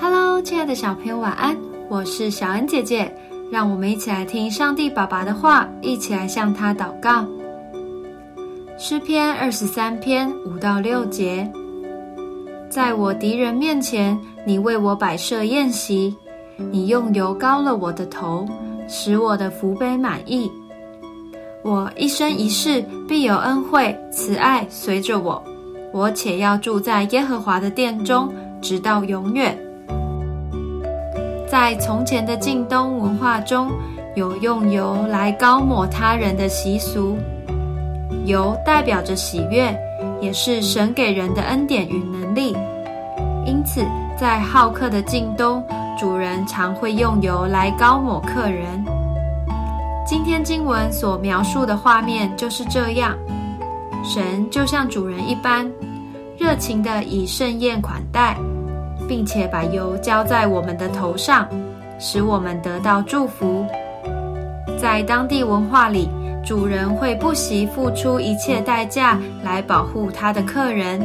Hello，亲爱的小朋友，晚安！我是小恩姐姐，让我们一起来听上帝爸爸的话，一起来向他祷告。诗篇二十三篇五到六节，在我敌人面前，你为我摆设宴席，你用油膏了我的头，使我的福杯满溢。我一生一世必有恩惠慈爱随着我，我且要住在耶和华的殿中，直到永远。在从前的晋东文化中，有用油来膏抹他人的习俗。油代表着喜悦，也是神给人的恩典与能力。因此，在好客的晋东，主人常会用油来膏抹客人。今天经文所描述的画面就是这样：神就像主人一般，热情地以盛宴款待。并且把油浇在我们的头上，使我们得到祝福。在当地文化里，主人会不惜付出一切代价来保护他的客人。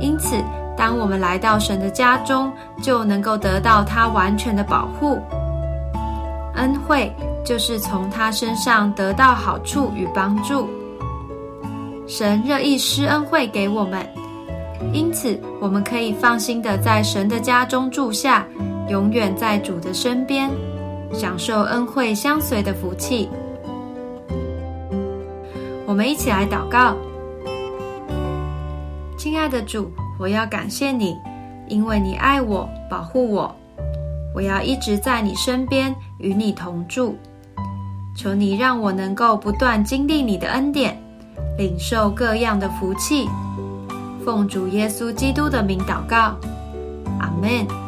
因此，当我们来到神的家中，就能够得到他完全的保护。恩惠就是从他身上得到好处与帮助。神乐意施恩惠给我们。因此，我们可以放心的在神的家中住下，永远在主的身边，享受恩惠相随的福气。我们一起来祷告：亲爱的主，我要感谢你，因为你爱我，保护我。我要一直在你身边，与你同住。求你让我能够不断经历你的恩典，领受各样的福气。奉主耶稣基督的名祷告，阿门。